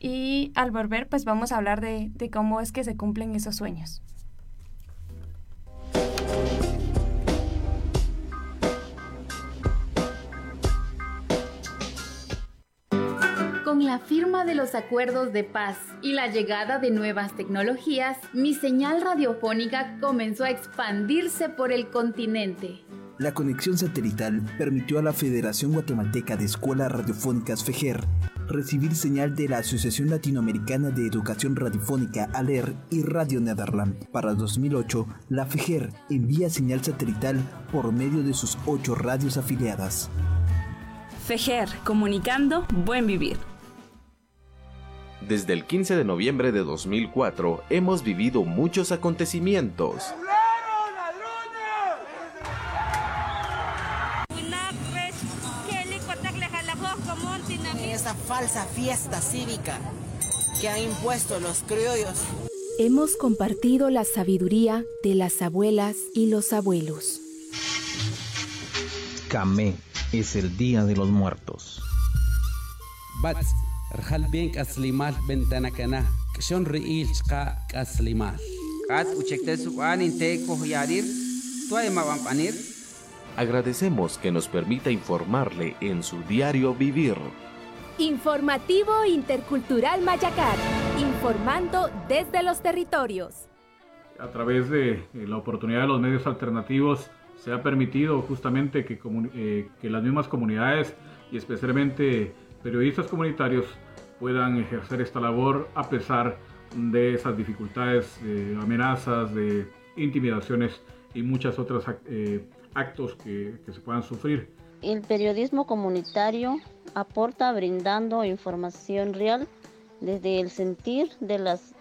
y al volver pues vamos a hablar de cómo es que se cumplen esos sueños. Con la firma de los acuerdos de paz y la llegada de nuevas tecnologías, mi señal radiofónica comenzó a expandirse por el continente. La conexión satelital permitió a la Federación Guatemalteca de Escuelas Radiofónicas FEGER recibir señal de la Asociación Latinoamericana de Educación Radiofónica ALER y Radio Netherland. Para 2008, la FEGER envía señal satelital por medio de sus ocho radios afiliadas. FEGER, comunicando buen vivir. Desde el 15 de noviembre de 2004 hemos vivido muchos acontecimientos. Esa falsa fiesta cívica que han impuesto los criollos. Hemos compartido la sabiduría de las abuelas y los abuelos. Camé es el Día de los Muertos. Bats rjalben kaslimal bentana kana kshon riil chqa kaslimal kat uchekte suan inte yarir tuay panir Agradecemos que nos permita informarle en su diario vivir. Informativo Intercultural Mayacar, informando desde los territorios. A través de la oportunidad de los medios alternativos se ha permitido justamente que, eh, que las mismas comunidades y especialmente periodistas comunitarios puedan ejercer esta labor a pesar de esas dificultades, de amenazas, de intimidaciones y muchos otros eh, actos que, que se puedan sufrir. El periodismo comunitario aporta brindando información real desde el sentir de, las,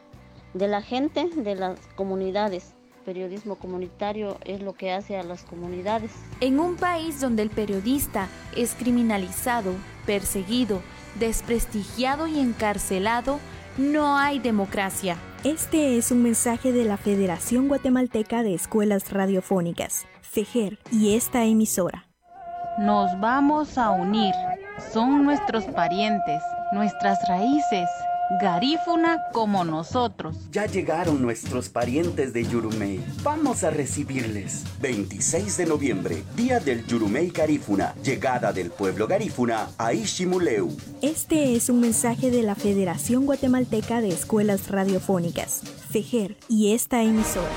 de la gente de las comunidades. periodismo comunitario es lo que hace a las comunidades. En un país donde el periodista es criminalizado, perseguido, desprestigiado y encarcelado, no hay democracia. Este es un mensaje de la Federación Guatemalteca de Escuelas Radiofónicas, FEGER, y esta emisora. Nos vamos a unir. Son nuestros parientes, nuestras raíces, garífuna como nosotros. Ya llegaron nuestros parientes de Yurumei. Vamos a recibirles. 26 de noviembre, día del Yurumei Garífuna. Llegada del pueblo garífuna a Ishimuleu. Este es un mensaje de la Federación Guatemalteca de Escuelas Radiofónicas, FEGER, y esta emisora.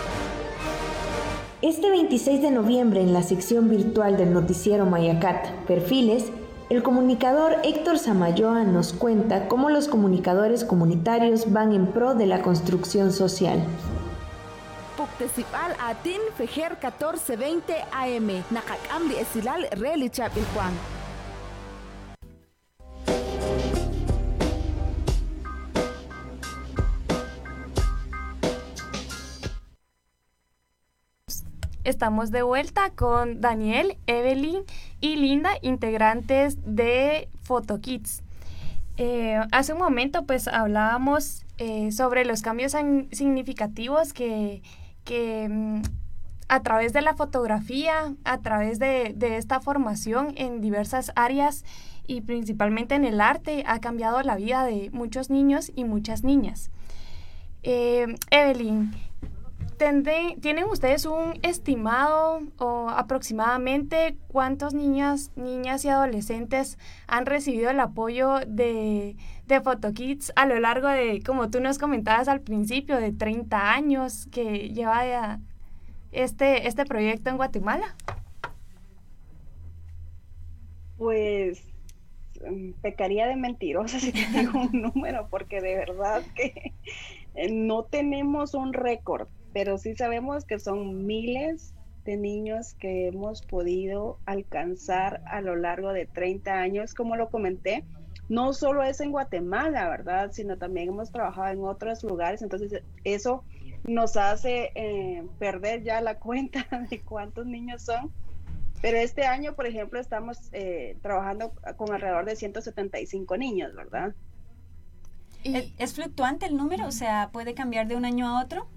Este 26 de noviembre en la sección virtual del noticiero Mayacat, Perfiles, El comunicador Héctor Samayoa nos cuenta cómo los comunicadores comunitarios van en pro de la construcción social. Puctecipal Atin Fejer 1420 AM. Estamos de vuelta con Daniel, Evelyn y Linda, integrantes de PhotoKids. Eh, hace un momento pues hablábamos eh, sobre los cambios significativos que, mm, a través de la fotografía, a través de, esta formación en diversas áreas y principalmente en el arte, ha cambiado la vida de muchos niños y muchas niñas. Eh, Evelyn, ¿Tienen ustedes un estimado o aproximadamente cuántos niñas, niñas y adolescentes han recibido el apoyo de, de PhotoKids a lo largo de, como tú nos comentabas al principio, de 30 años que lleva este, este proyecto en Guatemala? Pues mm, pecaría de mentirosa si te digo un número, porque de verdad que eh, no tenemos un récord pero sí sabemos que son miles de niños que hemos podido alcanzar a lo largo de 30 años, como lo comenté. No solo es en Guatemala, ¿verdad? Sino también hemos trabajado en otros lugares. Entonces, eso nos hace eh, perder ya la cuenta de cuántos niños son. Pero este año, por ejemplo, estamos eh, trabajando con alrededor de 175 niños, ¿verdad? ¿Es fluctuante el número? O sea, ¿puede cambiar de un año a otro?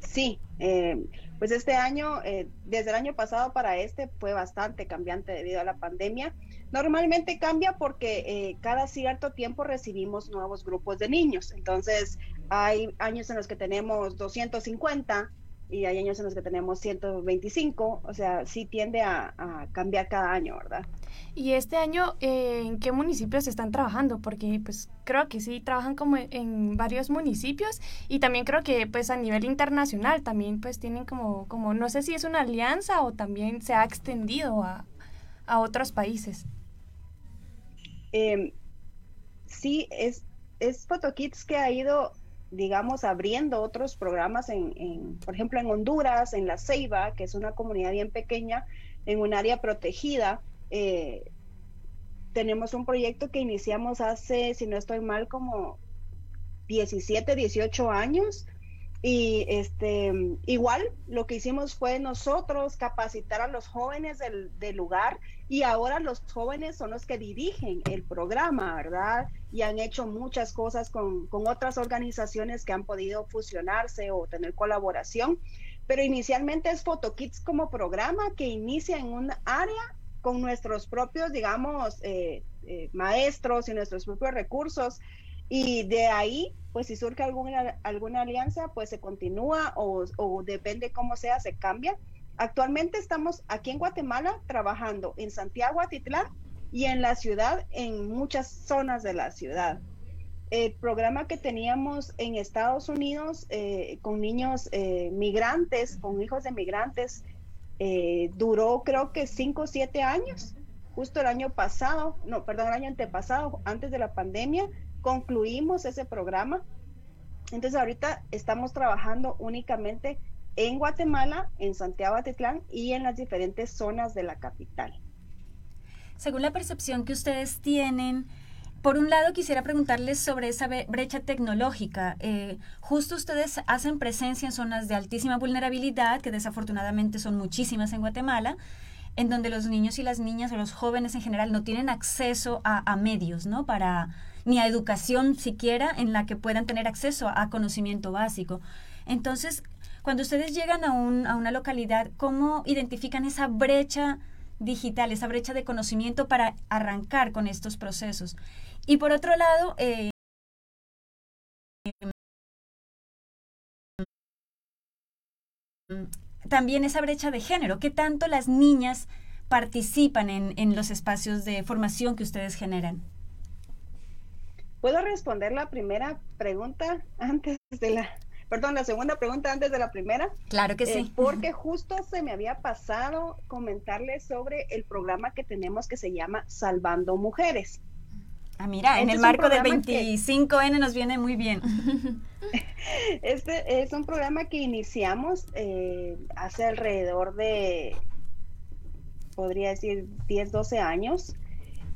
Sí, eh, pues este año, eh, desde el año pasado para este, fue bastante cambiante debido a la pandemia. Normalmente cambia porque eh, cada cierto tiempo recibimos nuevos grupos de niños. Entonces, hay años en los que tenemos 250 y hay años en los que tenemos 125. O sea, sí tiende a, a cambiar cada año, ¿verdad? Y este año, eh, ¿en qué municipios están trabajando? Porque pues creo que sí, trabajan como en varios municipios y también creo que pues a nivel internacional también pues tienen como, como no sé si es una alianza o también se ha extendido a, otros países. Em, sí, es, es PhotoKids que ha ido, digamos, abriendo otros programas en, en, por ejemplo, en Honduras, en La Ceiba, que es una comunidad bien pequeña, en un área protegida eh, tenemos un proyecto que iniciamos hace, si no estoy mal, como 17, 18 años. Y este, igual lo que hicimos fue nosotros capacitar a los jóvenes del, lugar y ahora los jóvenes son los que dirigen el programa, ¿verdad? Y han hecho muchas cosas con, con otras organizaciones que han podido fusionarse o tener colaboración. Pero inicialmente es PhotoKids como programa que inicia en un área con nuestros propios, digamos, eh, eh, maestros y nuestros propios recursos. Y de ahí, pues si surge alguna, alguna alianza, pues se continúa o, depende cómo sea, se cambia. Actualmente estamos aquí en Guatemala trabajando en Santiago Atitlán y en la ciudad, en muchas zonas de la ciudad. El programa que teníamos en Estados Unidos eh, con niños migrantes, con hijos de migrantes, eh, duró creo que cinco o siete años, justo el año pasado, no, perdón, el año antepasado, antes de la pandemia, concluimos ese programa. Entonces ahorita estamos trabajando únicamente en Guatemala, en Santiago Atitlán y en las diferentes zonas de la capital. Según la percepción que ustedes tienen, por un lado, quisiera preguntarles sobre esa brecha tecnológica. Eh, justo ustedes hacen presencia en zonas de altísima vulnerabilidad, que desafortunadamente son muchísimas en Guatemala, en donde los niños y las niñas o los jóvenes en general no tienen acceso a, medios, ¿no? Para, ni a educación siquiera en la que puedan tener acceso a, conocimiento básico. Entonces, cuando ustedes llegan a, un, a una localidad, ¿cómo identifican esa brecha digital, esa brecha de conocimiento para arrancar con estos procesos? Y por otro lado, eh, también esa brecha de género, ¿qué tanto las niñas participan en, los espacios de formación que ustedes generan? ¿Puedo responder la primera pregunta antes de la, perdón, la segunda pregunta antes de la primera. Claro que sí. Eh, porque justo se me había pasado comentarles sobre el programa que tenemos que se llama Salvando Mujeres. Ah, mira, en el marco del 25N nos viene muy bien. este es un programa que iniciamos eh, hace alrededor de, podría decir, 10, 12 años.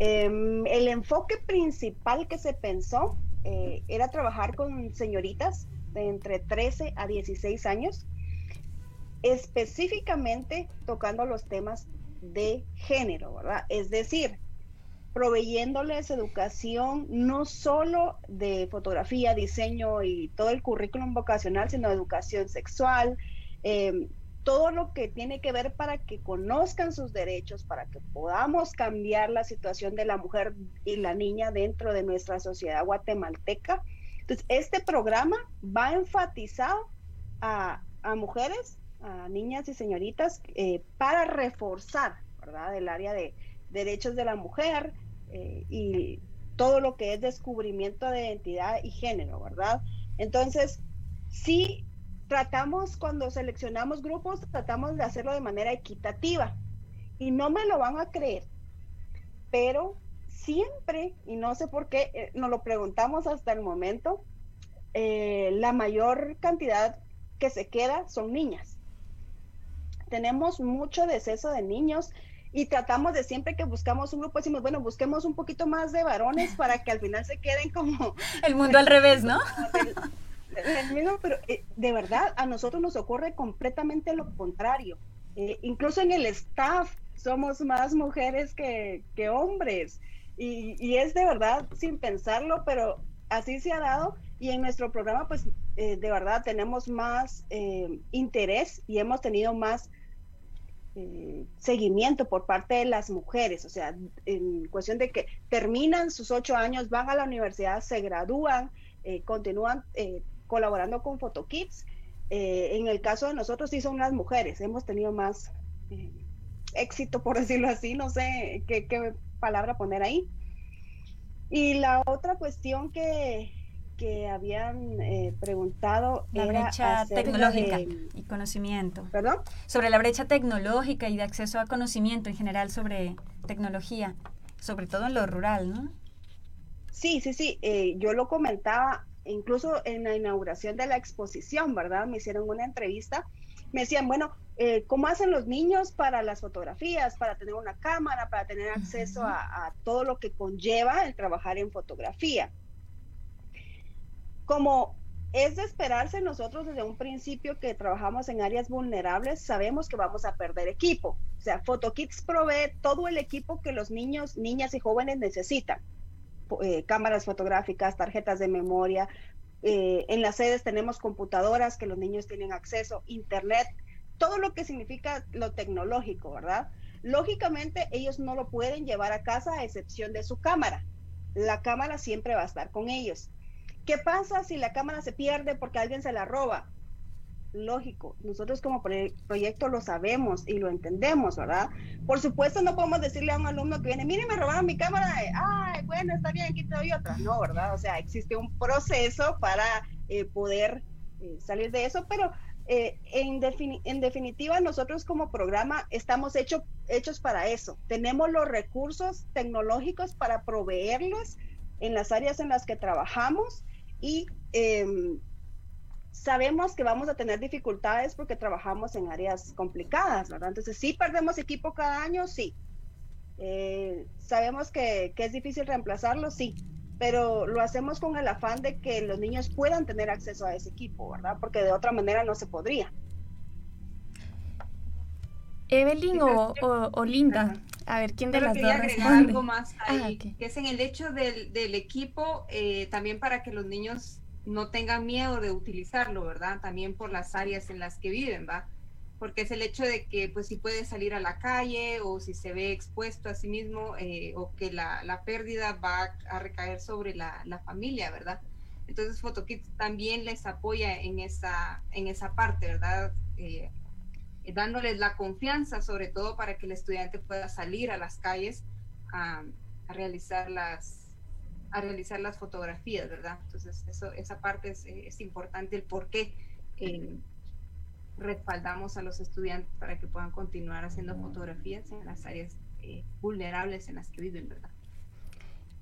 Em, el enfoque principal que se pensó eh, era trabajar con señoritas de entre 13 a 16 años, específicamente tocando los temas de género, ¿verdad? Es decir, proveyéndoles educación no solo de fotografía, diseño y todo el currículum vocacional, sino educación sexual, em, todo lo que tiene que ver para que conozcan sus derechos, para que podamos cambiar la situación de la mujer y la niña dentro de nuestra sociedad guatemalteca. Entonces, este programa va enfatizado a, a mujeres, a niñas y señoritas, eh, para reforzar, ¿verdad?, el área de derechos de la mujer eh, y todo lo que es descubrimiento de identidad y género, ¿verdad? Entonces, sí tratamos cuando seleccionamos grupos, tratamos de hacerlo de manera equitativa. Y no me lo van a creer, pero siempre, y no sé por qué, eh, nos lo preguntamos hasta el momento, eh, la mayor cantidad que se queda son niñas. Tenemos mucho deceso de niños y tratamos de siempre que buscamos un grupo, decimos, bueno, busquemos un poquito más de varones para que al final se queden como... El mundo al revés, ¿no? pero eh, de verdad a nosotros nos ocurre completamente lo contrario. Eh, incluso en el staff somos más mujeres que, hombres. Y, es de verdad sin pensarlo, pero así se ha dado. Y en nuestro programa, pues eh, de verdad tenemos más interés y hemos tenido más seguimiento por parte de las mujeres. O sea, en cuestión de que terminan sus ocho años, van a la universidad, se gradúan, continúan colaborando con PhotoKids. Eh, en el caso de nosotros sí son las mujeres, hemos tenido más eh, éxito, por decirlo así, no sé qué, palabra poner ahí. Y la otra cuestión que, que habían eh, preguntado la brecha tecnológica y conocimiento. ¿Perdón? Sobre la brecha tecnológica y de acceso a conocimiento en general sobre tecnología, sobre todo en lo rural, ¿no? Sí, sí, sí. yo lo comentaba incluso en la inauguración de la exposición, ¿verdad? Me hicieron una entrevista, me decían, bueno, eh, ¿cómo hacen los niños para las fotografías, para tener una cámara, para tener acceso a, todo lo que conlleva el trabajar en fotografía? Como es de esperarse nosotros desde un principio que trabajamos en áreas vulnerables, sabemos que vamos a perder equipo. O sea, PhotoKits provee todo el equipo que los niños, niñas y jóvenes necesitan eh, cámaras fotográficas, tarjetas de memoria. Eh, en las sedes tenemos computadoras que los niños tienen acceso, internet, todo lo que significa lo tecnológico, ¿verdad? Lógicamente ellos no lo pueden llevar a casa a excepción de su cámara. La cámara siempre va a estar con ellos. ¿Qué pasa si la cámara se pierde porque alguien se la roba? Lógico. Nosotros como proyecto lo sabemos y lo entendemos, ¿verdad? Por supuesto no podemos decirle a un alumno que viene, mire, me robaron mi cámara, ay, bueno, está bien, aquí te doy otra. No, ¿verdad? O sea, existe un proceso para eh, poder eh, salir de eso, pero eh, en, en, definitiva nosotros como programa estamos hecho, hechos para eso. Tenemos los recursos tecnológicos para proveerlos en las áreas en las que trabajamos y em, sabemos que vamos a tener dificultades porque trabajamos en áreas complicadas, ¿verdad? Entonces, sí perdemos equipo cada año, sí. Eh, sabemos que, es difícil reemplazarlo, sí, pero lo hacemos con el afán de que los niños puedan tener acceso a ese equipo, ¿verdad? Porque de otra manera no se podría. Evelyn o, Linda, a ver, ¿quién de las dos agregar algo más ah, ahí, que es en el hecho del, del equipo, eh, también para que los niños no tengan miedo de utilizarlo, ¿verdad? También por las áreas en las que viven, ¿va? Porque es el hecho de que, pues, si puede salir a la calle o si se ve expuesto a sí mismo eh, o que la, la, pérdida va a recaer sobre la, la familia, ¿verdad? Entonces, PhotoKids también les apoya en esa, en esa parte, ¿verdad? Eh, dándoles la confianza, sobre todo para que el estudiante pueda salir a las calles a realizar las, a realizar las fotografías, ¿verdad? Entonces, eso, esa parte es, es importante, el por qué eh, respaldamos a los estudiantes para que puedan continuar haciendo fotografías en las áreas eh, vulnerables en las que viven, ¿verdad?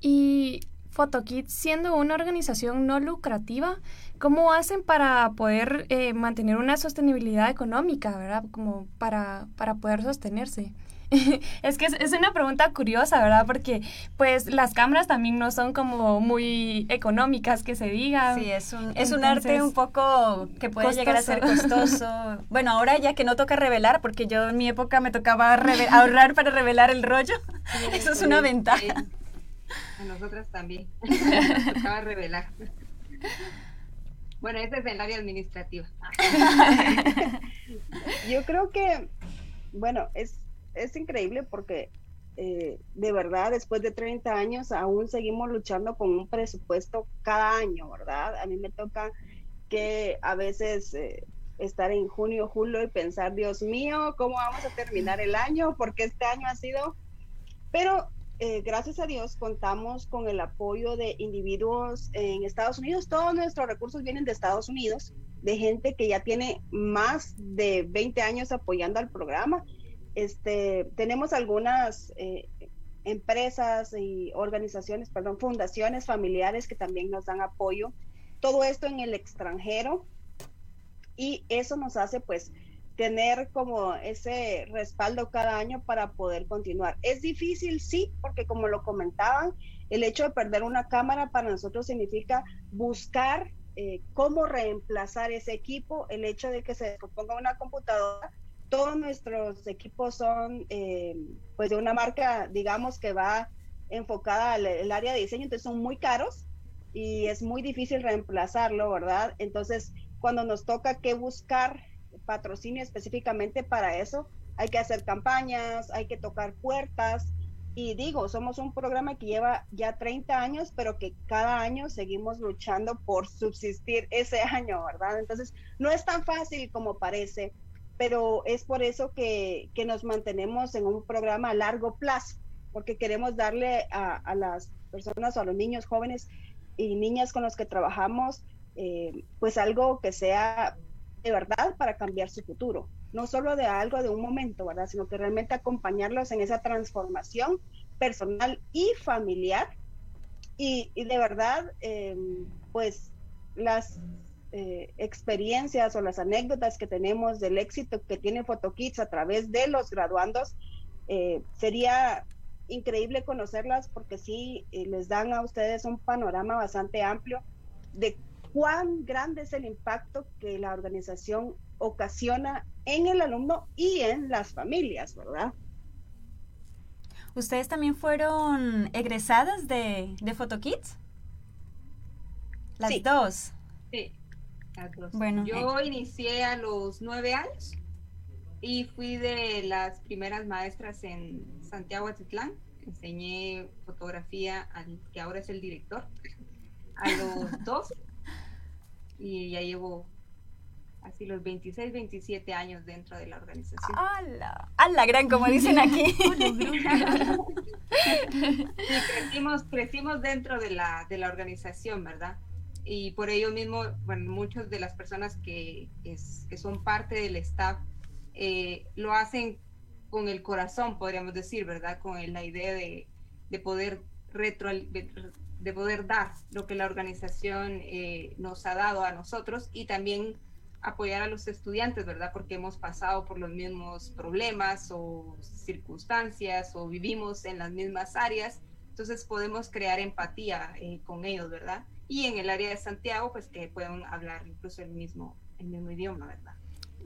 Y PhotoKit, siendo una organización no lucrativa, ¿cómo hacen para poder eh, mantener una sostenibilidad económica, ¿verdad? Como para, para poder sostenerse. es que es, una pregunta curiosa, ¿verdad? Porque pues las cámaras también no son como muy económicas, que se diga. Sí, es un, es un arte un poco que puede llegar a ser costoso. bueno, ahora ya que no toca revelar, porque yo en mi época me tocaba ahorrar para revelar el rollo, eso es una ventaja. A nosotras también. Nos tocaba revelar. Bueno, ese es el área administrativa. Yo creo que, bueno, es, es increíble porque eh, de verdad, después de 30 años, aún seguimos luchando con un presupuesto cada año, ¿verdad? A mí me toca que a veces eh, estar en junio, julio y pensar, Dios mío, ¿cómo vamos a terminar el año? Porque este año ha sido... Pero eh, gracias a Dios contamos con el apoyo de individuos en Estados Unidos. Todos nuestros recursos vienen de Estados Unidos, de gente que ya tiene más de 20 años apoyando al programa. Este, tenemos algunas eh, empresas y organizaciones, perdón, fundaciones familiares que también nos dan apoyo. Todo esto en el extranjero y eso nos hace pues tener como ese respaldo cada año para poder continuar. Es difícil, sí, porque como lo comentaban, el hecho de perder una cámara para nosotros significa buscar eh, cómo reemplazar ese equipo, el hecho de que se ponga una computadora. Todos nuestros equipos son eh, pues de una marca, digamos, que va enfocada al área de diseño, entonces son muy caros y es muy difícil reemplazarlo, ¿verdad? Entonces, cuando nos toca que buscar patrocinio específicamente para eso. Hay que hacer campañas, hay que tocar puertas. Y digo, somos un programa que lleva ya 30 años, pero que cada año seguimos luchando por subsistir ese año, ¿verdad? Entonces, no es tan fácil como parece, pero es por eso que, que nos mantenemos en un programa a largo plazo, porque queremos darle a, a las personas o a los niños jóvenes y niñas con los que trabajamos, eh, pues algo que sea de verdad para cambiar su futuro. No solo de algo de un momento, ¿verdad? Sino que realmente acompañarlos en esa transformación personal y familiar. Y, de verdad, eh, pues las eh, experiencias o las anécdotas que tenemos del éxito que tiene PhotoKids a través de los graduandos, eh, sería increíble conocerlas porque sí les dan a ustedes un panorama bastante amplio de cuán grande es el impacto que la organización ocasiona en el alumno y en las familias, ¿verdad? ¿Ustedes también fueron egresadas de, de PhotoKids? Las dos. Sí, Bueno, yo eh. inicié a los nueve años y fui de las primeras maestras en Santiago Atitlán. Enseñé fotografía al que ahora es el director a los dos y ya llevo así los 26, 27 años dentro de la organización. ¡Hala! ¡Hala gran! Como dicen aquí. crecimos, crecimos dentro de la, de la organización, ¿verdad? Y por ello mismo, bueno, muchas de las personas que, es, que son parte del staff eh, lo hacen con el corazón, podríamos decir, ¿verdad? Con la idea de, de poder retro, de poder dar lo que la organización eh, nos ha dado a nosotros y también apoyar a los estudiantes, ¿verdad? Porque hemos pasado por los mismos problemas o circunstancias o vivimos en las mismas áreas, entonces podemos crear empatía eh, con ellos, ¿verdad? Y en el área de Santiago, pues que puedan hablar incluso el mismo, el mismo idioma, ¿verdad?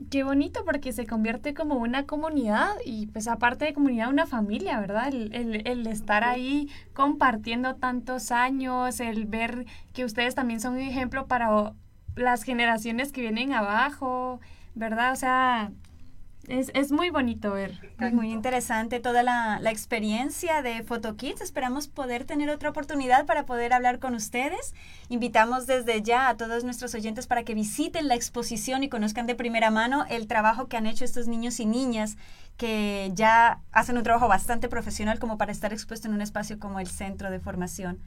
Qué bonito porque se convierte como una comunidad y pues aparte de comunidad una familia, ¿verdad? El, el, el, estar ahí compartiendo tantos años, el ver que ustedes también son un ejemplo para las generaciones que vienen abajo, ¿verdad? O sea, es, es, muy bonito ver. Muy interesante toda la, la experiencia de PhotoKids. Esperamos poder tener otra oportunidad para poder hablar con ustedes. Invitamos desde ya a todos nuestros oyentes para que visiten la exposición y conozcan de primera mano el trabajo que han hecho estos niños y niñas que ya hacen un trabajo bastante profesional como para estar expuesto en un espacio como el Centro de Formación.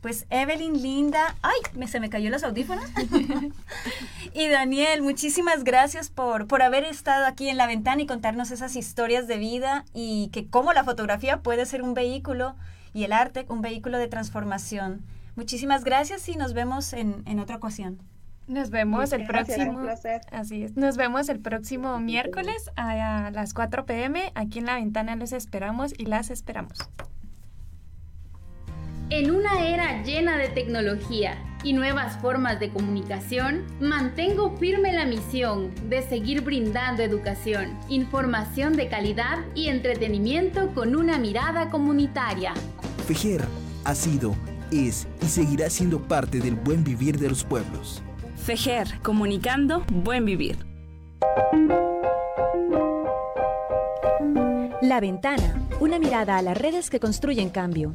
Pues Evelyn, Linda, ay, me, se me cayó los audífonos. y Daniel, muchísimas gracias por, por haber estado aquí en la ventana y contarnos esas historias de vida y que cómo la fotografía puede ser un vehículo y el arte un vehículo de transformación. Muchísimas gracias y nos vemos en, en otra ocasión. Nos vemos el próximo. Así es. Nos vemos el próximo miércoles a, las 4 pm. Aquí en la ventana los esperamos y las esperamos. En una era llena de tecnología y nuevas formas de comunicación, mantengo firme la misión de seguir brindando educación, información de calidad y entretenimiento con una mirada comunitaria. Fejer ha sido, es y seguirá siendo parte del buen vivir de los pueblos. Fejer, comunicando buen vivir. La ventana, una mirada a las redes que construyen cambio.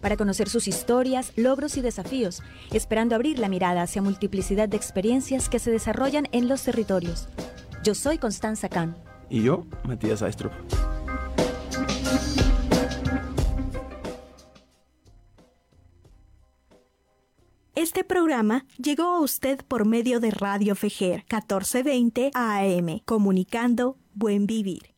para conocer sus historias, logros y desafíos, esperando abrir la mirada hacia multiplicidad de experiencias que se desarrollan en los territorios. Yo soy Constanza Kahn. Y yo, Matías Aistrup. Este programa llegó a usted por medio de Radio Fejer 1420 AM, comunicando buen vivir.